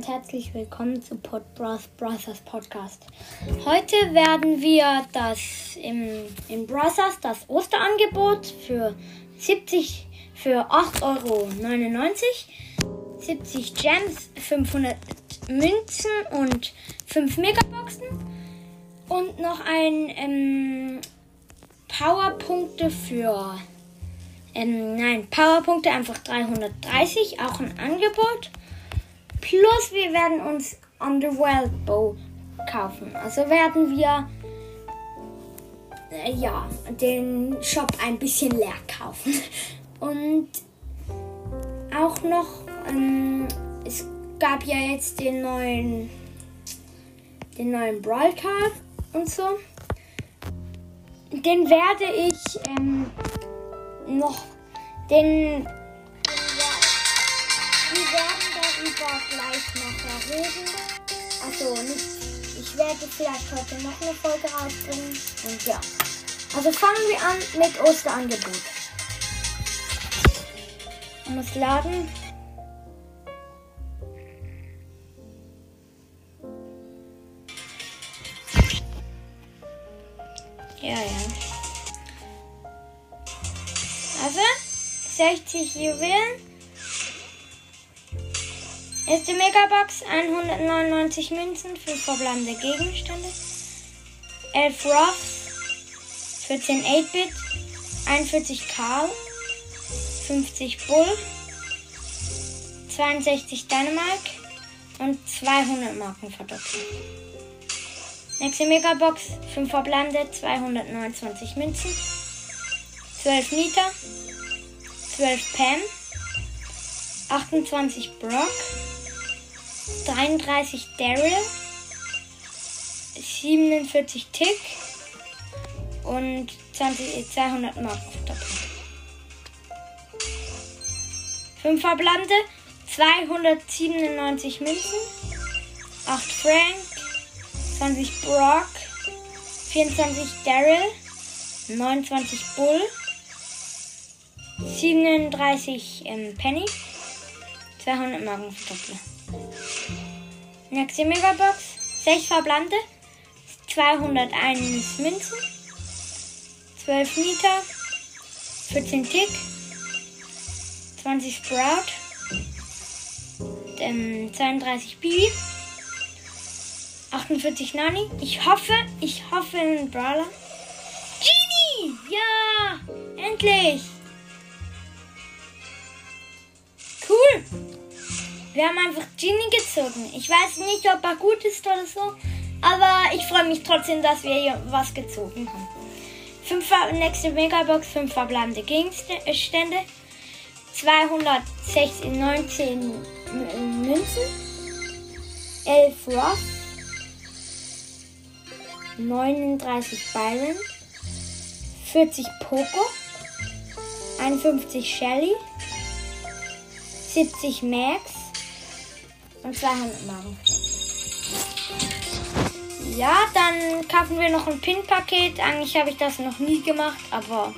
und herzlich willkommen zu Pod Bros Brothers Podcast. Heute werden wir das im, im Brothers das Osterangebot für 70 für 8,99 Euro, 70 Gems, 500 Münzen und 5 Megaboxen und noch ein ähm, Powerpunkte für ähm, nein, Powerpunkte einfach 330, auch ein Angebot. Plus wir werden uns Underworld Bow kaufen. Also werden wir äh, ja den Shop ein bisschen leer kaufen. Und auch noch, ähm, es gab ja jetzt den neuen, den neuen Brawl Tag und so. Den werde ich ähm, noch den, reden. Also nicht, ich werde vielleicht heute noch eine Folge rausbringen und ja. Also fangen wir an mit Osterangebot. Ich muss laden. Ja, ja. Also, 60 Juwelen. Erste Megabox, 199 Münzen, 5 verbleibende Gegenstände. 11 Ruffs, 14 8-Bit, 41 Karl, 50 Bull, 62 Dänemark und 200 Marken verdoppeln. Nächste Megabox, 5 verbleibende, 229 Münzen, 12 Nita, 12 Pam, 28 Brock, 33 Daryl, 47 Tick und 20, 200 Marken verdoppeln. 5 Verblande, 297 Münzen, 8 Frank, 20 Brock, 24 Daryl, 29 Bull, 37 ähm, Penny, 200 Marken verdoppeln. Nächste Megabox. 6 Verblande. 201 Münzen. 12 Nita. 14 Tick. 20 Sprout. Ähm, 32 Bibi. 48 Nani. Ich hoffe, ich hoffe einen Brawler. Genie! Ja! Endlich! Cool! Wir haben einfach Genie gezogen. Ich weiß nicht, ob er gut ist oder so. Aber ich freue mich trotzdem, dass wir hier was gezogen haben. Fünf, nächste Megabox, 5 verbleibende Gegenstände. 219 Münzen. 11 Ross. 39 Byron. 40 Poco. 51 Shelly. 70 Max und 200 Marken. Ja, dann kaufen wir noch ein Pin-Paket. Eigentlich habe ich das noch nie gemacht, aber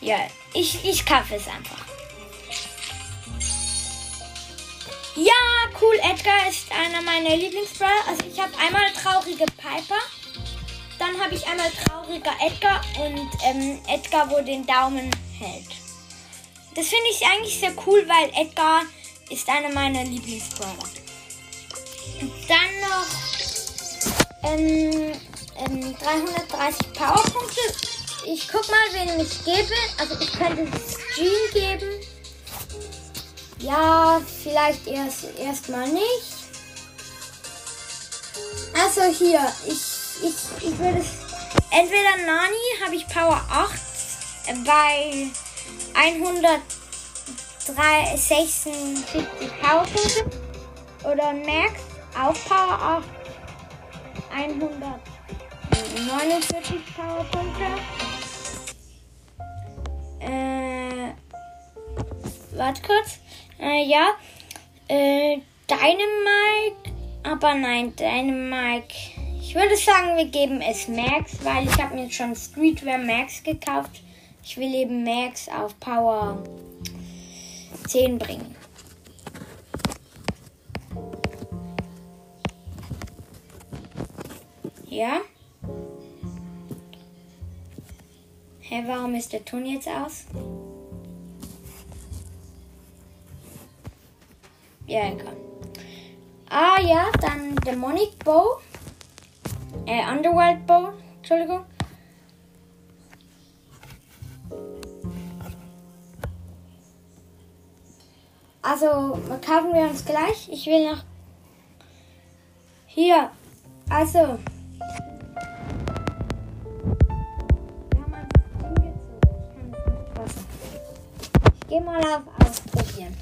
ja, ich, ich kaufe es einfach. Ja, cool. Edgar ist einer meiner Lieblingsbrawler. Also ich habe einmal traurige Piper. Dann habe ich einmal trauriger Edgar und ähm, Edgar, wo den Daumen hält. Das finde ich eigentlich sehr cool, weil Edgar ist einer meiner Lieblingsbrawler. Dann noch ähm, ähm, 330 Powerpunkte. Ich guck mal, wen ich gebe. Also ich könnte Jean geben. Ja, vielleicht erst erstmal nicht. Also hier, ich, ich, ich würde entweder Nani habe ich Power 8 bei 100 376 Powerpunkte. Oder Max auf Power 8 149 Powerpunkte. Äh, warte kurz. Äh, ja. Äh, Dynamite. Aber nein, Dynamite. Ich würde sagen, wir geben es Max, weil ich habe mir schon Streetwear Max gekauft. Ich will eben Max auf Power 10 bringen. Ja? Hä, warum ist der Ton jetzt aus? Ja, egal. Ah ja, dann Demonic Bow. Äh, Underworld Bow, Entschuldigung. Also, kaufen wir uns gleich. Ich will noch. Hier. Also. Ich gehe mal auf Ausprobieren.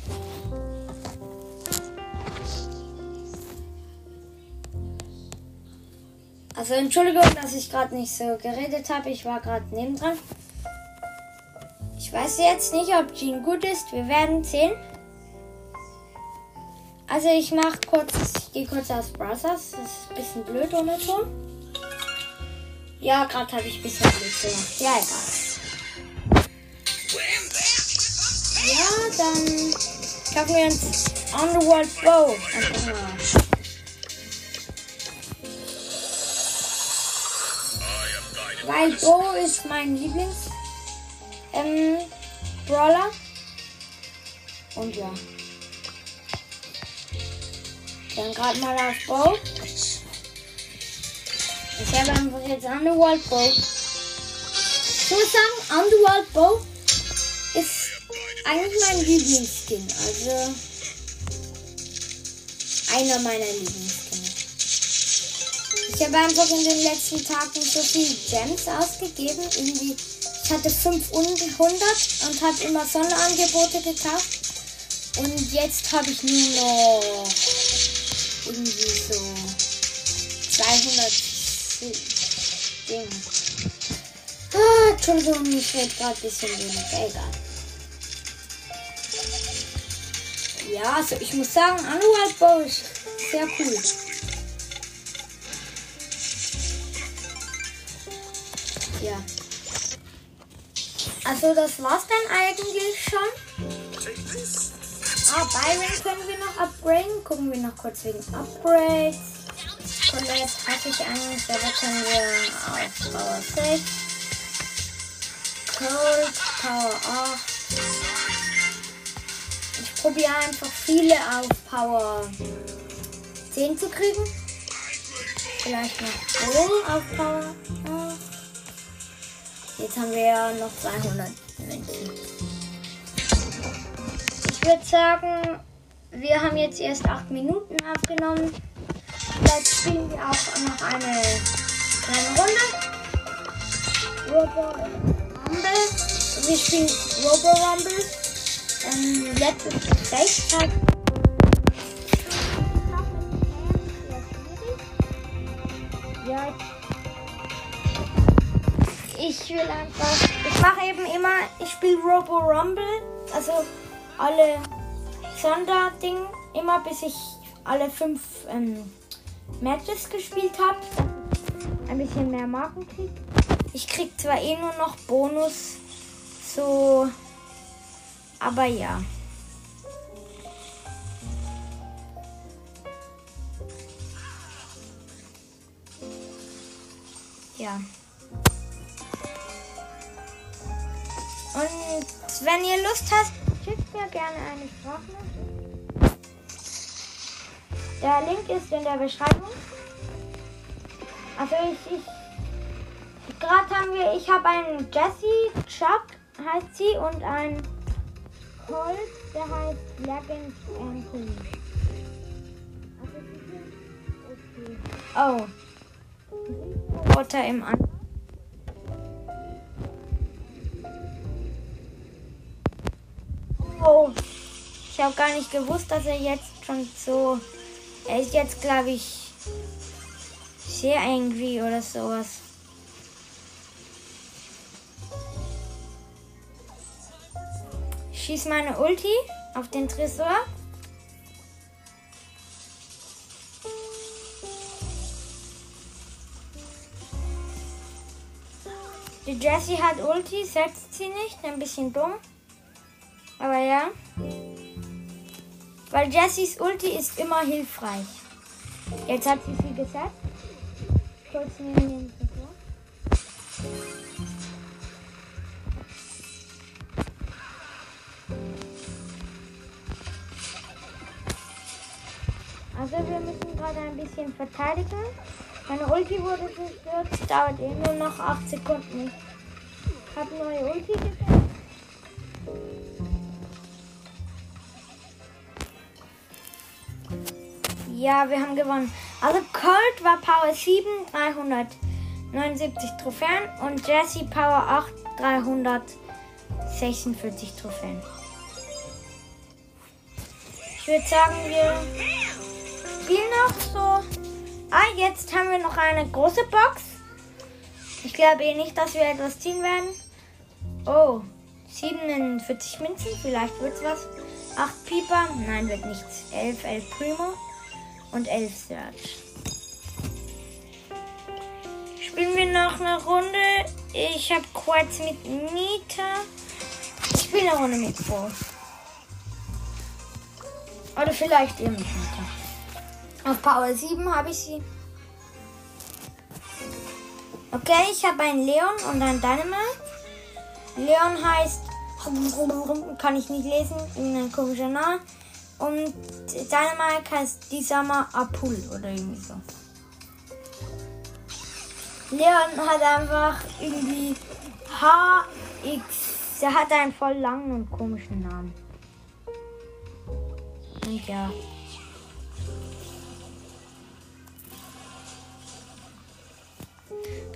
Also Entschuldigung, dass ich gerade nicht so geredet habe. Ich war gerade nebendran. Ich weiß jetzt nicht, ob Jean gut ist. Wir werden sehen. Also ich mache kurz, ich gehe kurz aus Brothers. Das ist ein bisschen blöd ohne Ton. Ja, gerade habe ich ein bisschen blöd gemacht. Ja, egal. Ja, dann kaufen wir uns Underworld Bow. Weil Bo ist mein Lieblings ähm, Brawler. Und ja. Dann gerade mal auf Bo. Ich habe einfach jetzt Underworld Bow. Ich muss sagen, Underworld Bow ist eigentlich mein Lieblingsskin. Also einer meiner Lieblings. Ich habe einfach in den letzten Tagen so viel Gems ausgegeben. Irgendwie, ich hatte 500 und habe immer Sonderangebote gekauft. Und jetzt habe ich nur noch irgendwie so 200 Dinge. Ah, Entschuldigung, mich wird gerade ein bisschen wenig. Egal. Ja, also ich muss sagen, Bow ist sehr cool. Ja. Also das war's dann eigentlich schon. Ah, Byron können wir noch upgraden. Gucken wir noch kurz wegen Upgrades. Colette hatte ich eigentlich, aber können wir auf Power 6. Cold, Power 8. Ich probiere einfach viele auf Power 10 zu kriegen. Vielleicht noch Bull auf Power 8. Jetzt haben wir ja noch 200 Ich würde sagen, wir haben jetzt erst 8 Minuten aufgenommen. Vielleicht spielen wir auch noch eine kleine Runde. Robo Rumble. Wir spielen Robo Rumble. Ähm, letztes Gespräch Ja, ich will einfach. Ich mache eben immer. Ich spiele Robo Rumble. Also alle Sonderding. Immer bis ich alle fünf ähm, Matches gespielt habe. Ein bisschen mehr Marken krieg. Ich krieg zwar eh nur noch Bonus. So. Aber ja. Ja. Und wenn ihr Lust habt, schickt mir gerne eine Sprachnachricht. Der Link ist in der Beschreibung. Also ich, ich gerade haben wir, ich habe einen Jessie, Chuck heißt sie und einen Colt, der heißt Legend Anthony. Also okay. Oh. Roboter im An Oh, ich habe gar nicht gewusst, dass er jetzt schon so. Er ist jetzt, glaube ich, sehr angry oder sowas. schieß meine Ulti auf den Tresor. Die Jessie hat Ulti, setzt sie nicht, ein bisschen dumm. Aber ja. Weil Jessys Ulti ist immer hilfreich. Jetzt hat sie sie gesetzt. kurz neben den. Also wir müssen gerade ein bisschen verteidigen. Meine Ulti wurde zerstört. Dauert eh nur noch 8 Sekunden. Ich habe neue Ulti gesetzt. Ja, wir haben gewonnen. Also Colt war Power 7, 379 Trophäen und Jesse Power 8, 346 Trophäen. Ich würde sagen, wir spielen noch so. Ah, jetzt haben wir noch eine große Box. Ich glaube eh nicht, dass wir etwas ziehen werden. Oh, 47 Münzen, vielleicht wird's was. 8 Pieper, nein, wird nichts. 11, 11 Primo und 11 Search. Spielen wir noch eine Runde. Ich habe Quartz mit Nita. Ich spiele eine Runde mit Bo. Oder vielleicht ihr mit Nita. Auf Power 7 habe ich sie. Okay, ich habe einen Leon und einen Dynamite. Leon heißt, kann ich nicht lesen, irgendein komischer Name. Und Dynamite heißt die Sommer Apul oder irgendwie so. Leon hat einfach irgendwie HX. Der hat einen voll langen und komischen Namen. Und ja.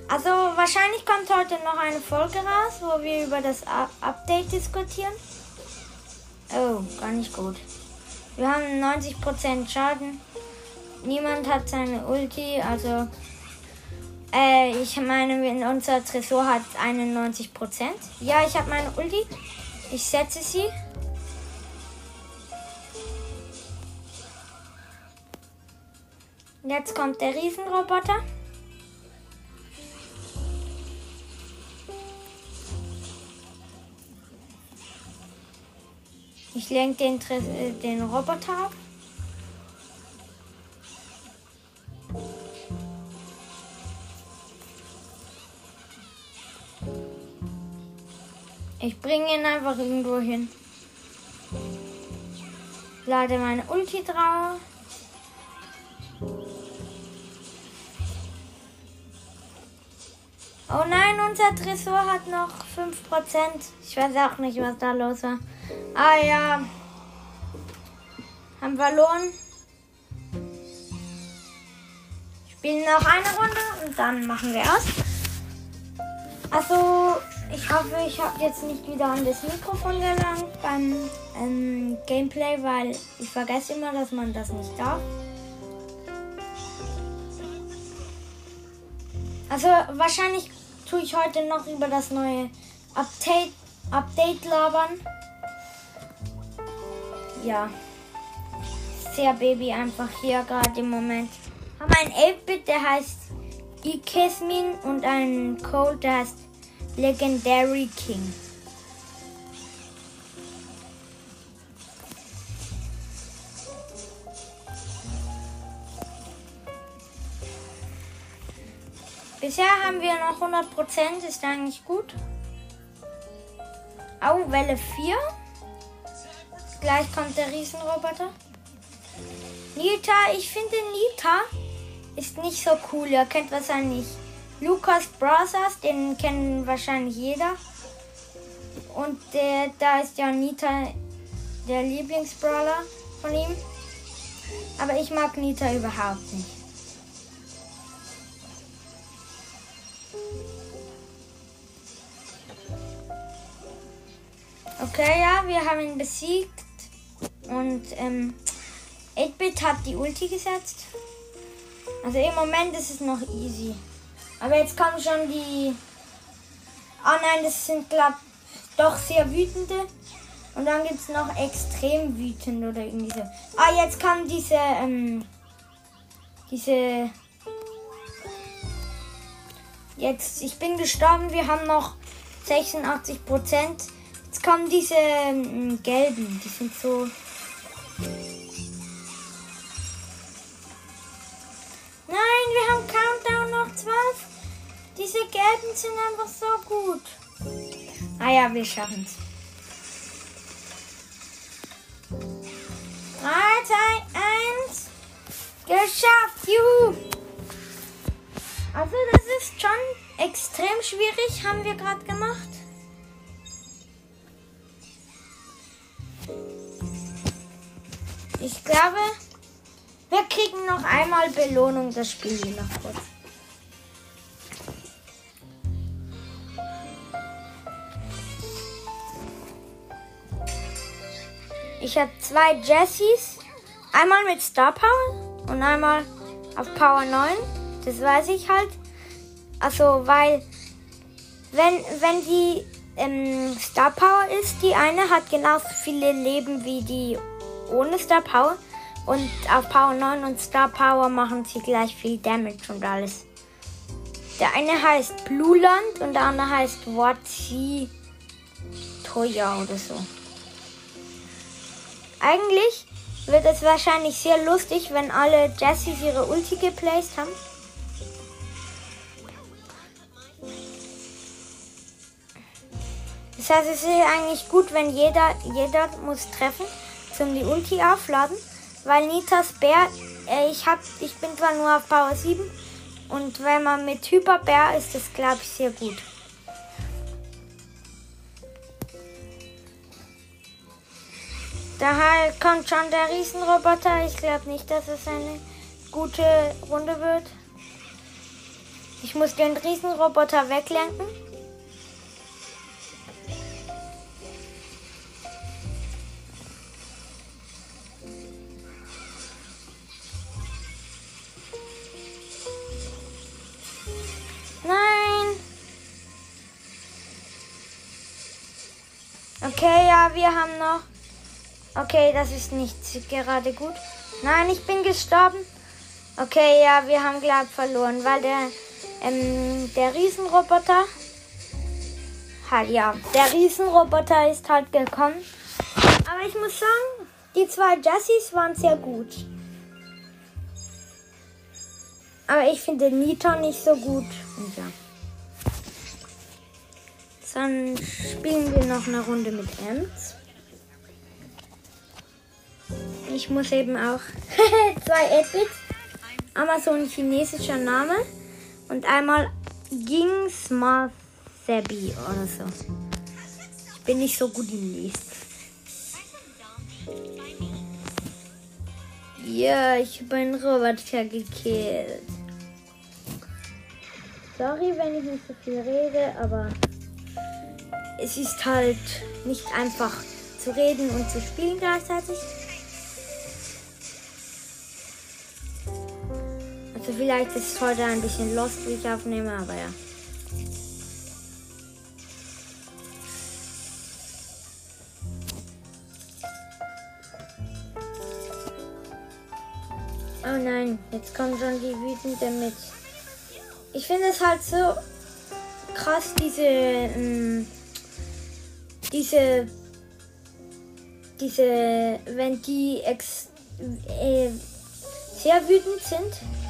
Also wahrscheinlich kommt heute noch eine Folge raus, wo wir über das Update diskutieren. Oh, gar nicht gut. Wir haben 90% Schaden. Niemand hat seine Ulti, also äh, ich meine, unser Tresor hat 91%. Ja, ich habe meine Ulti. Ich setze sie. Jetzt kommt der Riesenroboter. Ich lenke den, äh, den Roboter ab. Ich bringe ihn einfach irgendwo hin. Lade meine Ulti drauf. Oh nein, unser Tresor hat noch 5%. Ich weiß auch nicht, was da los war. Ah ja. Haben verloren. Spielen noch eine Runde und dann machen wir aus. Also, ich hoffe, ich habe jetzt nicht wieder an das Mikrofon gelangt beim ähm, Gameplay, weil ich vergesse immer, dass man das nicht darf. Also wahrscheinlich tue ich heute noch über das neue Update, Update labern. Ja. Sehr Baby einfach hier gerade im Moment. Haben einen 8-Bit, der heißt Ikesmin und einen Code, der heißt Legendary King. Bisher haben wir noch 100%, ist eigentlich gut. Au, Welle 4. Gleich kommt der Riesenroboter. Nita, ich finde Nita ist nicht so cool. Ihr kennt wahrscheinlich Lukas Brothers, den kennen wahrscheinlich jeder. Und der, da ist ja Nita der Lieblingsbrawler von ihm. Aber ich mag Nita überhaupt nicht. Okay, ja, wir haben ihn besiegt. Und ähm, 8-Bit hat die Ulti gesetzt. Also im Moment ist es noch easy. Aber jetzt kommen schon die. Ah nein, das sind glaub doch sehr wütende. Und dann gibt es noch extrem wütend oder irgendwie so. Ah, jetzt kam diese, ähm, diese. Jetzt, ich bin gestorben, wir haben noch 86 Prozent. Jetzt kommen diese ähm, gelben, die sind so. Nein, wir haben Countdown noch zwei diese gelben sind einfach so gut. Ah ja, wir schaffen es. 3, 2, 1. Geschafft, juhu. Also das ist schon extrem schwierig, haben wir gerade gemacht. Ich glaube, wir kriegen noch einmal Belohnung. Das spielen wir noch kurz. Ich habe zwei Jessies. Einmal mit Star Power und einmal auf Power 9. Das weiß ich halt. Also, weil wenn, wenn die ähm, Star Power ist, die eine hat genauso viele Leben wie die ohne Star Power. Und auf Power 9 und Star Power machen sie gleich viel Damage und alles. Der eine heißt Blue Land und der andere heißt Watsi Toya oder so. Eigentlich wird es wahrscheinlich sehr lustig, wenn alle Jessies ihre Ulti geplaced haben. Das heißt, es ist eigentlich gut, wenn jeder, jeder muss treffen, zum die Ulti aufladen. Weil Nitas Bär, äh, ich, hab, ich bin zwar nur auf Power 7 und wenn man mit Hyperbär ist, das glaube ich sehr gut. Daher kommt schon der Riesenroboter. Ich glaube nicht, dass es eine gute Runde wird. Ich muss den Riesenroboter weglenken. Wir haben noch Okay, das ist nicht gerade gut. Nein, ich bin gestorben. Okay, ja, wir haben glaube verloren, weil der, ähm, der Riesenroboter halt, ja, der Riesenroboter ist halt gekommen. Aber ich muss sagen, die zwei Jessies waren sehr gut. Aber ich finde Nita nicht so gut. Ja. Dann spielen wir noch eine Runde mit Ems ich muss eben auch zwei 8-Bits. Einmal so ein chinesischer Name und einmal Ging Smart Sebi oder so. Ich bin nicht so gut im Lesen. Ja, ich habe einen Roboter gekillt. Sorry, wenn ich nicht so viel rede, aber es ist halt nicht einfach zu reden und zu spielen gleichzeitig. Also vielleicht ist es heute ein bisschen lost, wie ich aufnehme, aber ja. Oh nein, jetzt kommen schon die wütende mit. Ich finde es halt so krass, diese, ähm, diese, diese, wenn die ex, äh, sehr wütend sind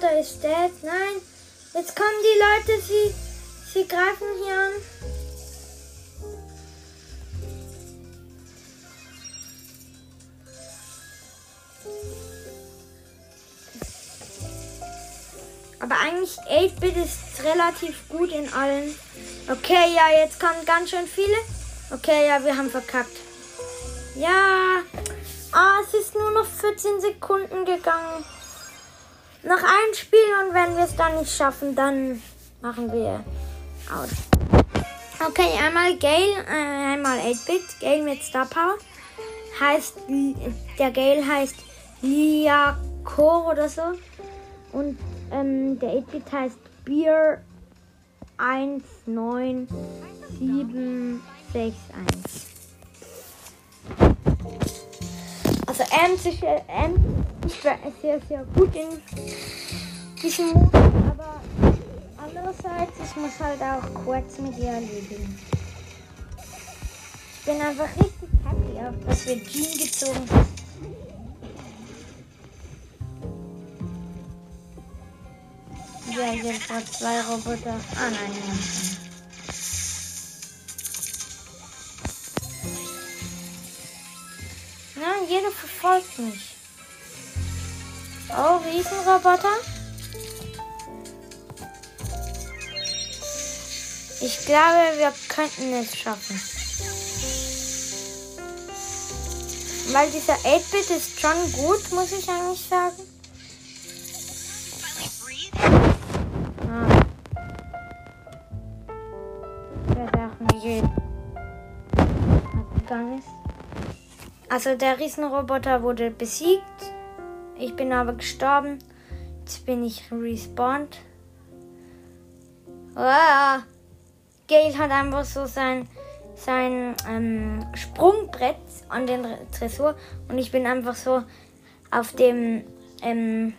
Riesenroboter ist dead. Nein, jetzt kommen die Leute, sie, sie greifen hier an. Aber eigentlich 8-Bit ist relativ gut in allen. Okay, ja, jetzt kommen ganz schön viele. Okay, ja, wir haben verkackt. Ja. Ah, es ist nur noch 14 Sekunden gegangen noch ein Spiel und wenn wir es dann nicht schaffen, dann machen wir aus. Okay, einmal Gale, äh, einmal 8-Bit, Gale mit Star Power. Heißt, der Gale heißt Liakor oder so. Und ähm, der 8-Bit heißt Beer 19761. Also Ems ist, Ems ist sehr, sehr gut in diesem Modus, aber andererseits, ich muss halt auch kurz mit ihr erledigen. Ich bin einfach richtig happy, auch dass wir Jean gezogen haben. Ja, jetzt hat zwei Roboter. Ah nein, ja. Nein, jeder verfolgt mich. Oh, Riesenroboter. Ich glaube, wir könnten es schaffen. Weil dieser 8-Bit ist schon gut, muss ich eigentlich sagen. Ah. Also der Riesenroboter wurde besiegt. Ich bin aber gestorben. Jetzt bin ich respawned. Ah. Gail hat einfach so sein, sein ähm, Sprungbrett an den Tresor und ich bin einfach so auf dem ähm,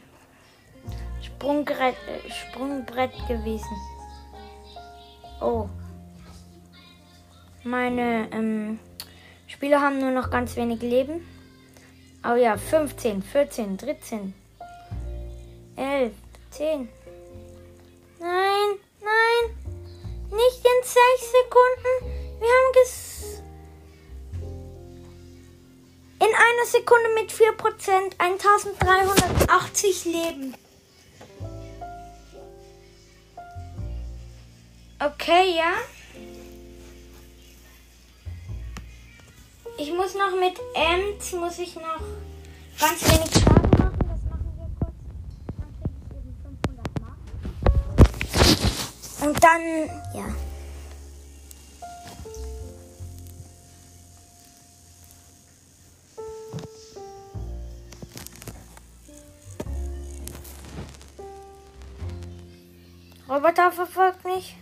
Sprungbrett, äh, Sprungbrett gewesen. Oh. Meine ähm, Spieler haben nur noch ganz wenig Leben. Oh ja, 15, 14, 13, 11, 10. Nein, nein, nicht in 6 Sekunden. Wir haben ges... In einer Sekunde mit 4% 1380 Leben. Okay, ja. Ich muss noch mit Ems, muss ich noch ganz wenig Schaden machen. Das machen wir kurz. Dann kriege ich eben 500 Mark. Und dann, ja. Roboter verfolgt mich.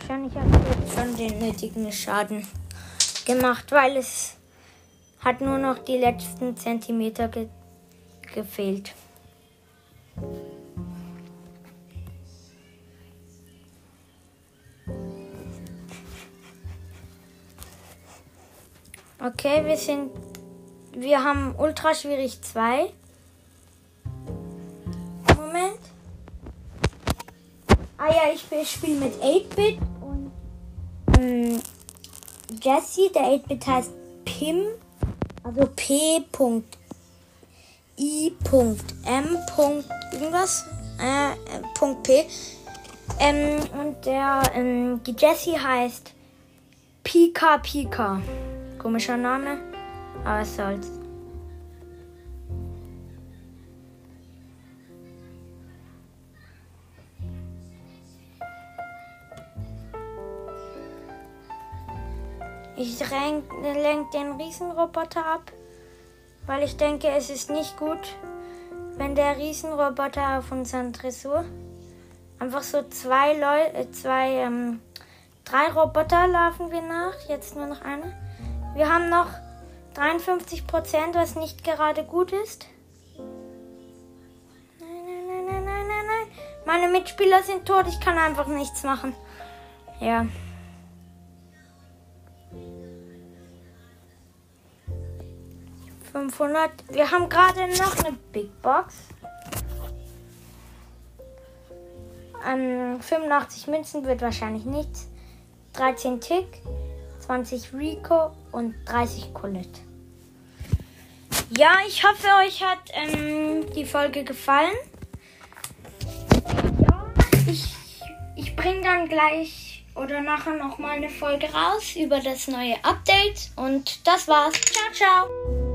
Wahrscheinlich habe ich jetzt schon den nötigen Schaden gemacht, weil es hat nur noch die letzten Zentimeter ge gefehlt. Okay, wir sind. Wir haben Ultra schwierig 2. Moment. Ah ja, ich spiele mit 8-Bit und. Ähm, Jesse, der 8-Bit heißt Pim, also P.I.M. irgendwas, äh, P. Ähm, und der, ähm, die Jessie heißt Pika Pika. Komischer Name, aber es soll's. Ich lenke den Riesenroboter ab, weil ich denke, es ist nicht gut, wenn der Riesenroboter auf unseren Dressur einfach so zwei Leute, äh, zwei, ähm, drei Roboter laufen wir nach, jetzt nur noch eine. Wir haben noch 53 Prozent, was nicht gerade gut ist. Nein, nein, nein, nein, nein, nein, nein. Meine Mitspieler sind tot, ich kann einfach nichts machen. Ja. 500. Wir haben gerade noch eine Big Box. Ähm, 85 Münzen wird wahrscheinlich nichts. 13 Tick, 20 Rico und 30 Colette. Ja, ich hoffe, euch hat ähm, die Folge gefallen. Ja, ich, ich bringe dann gleich oder nachher noch mal eine Folge raus über das neue Update. Und das war's. Ciao, ciao.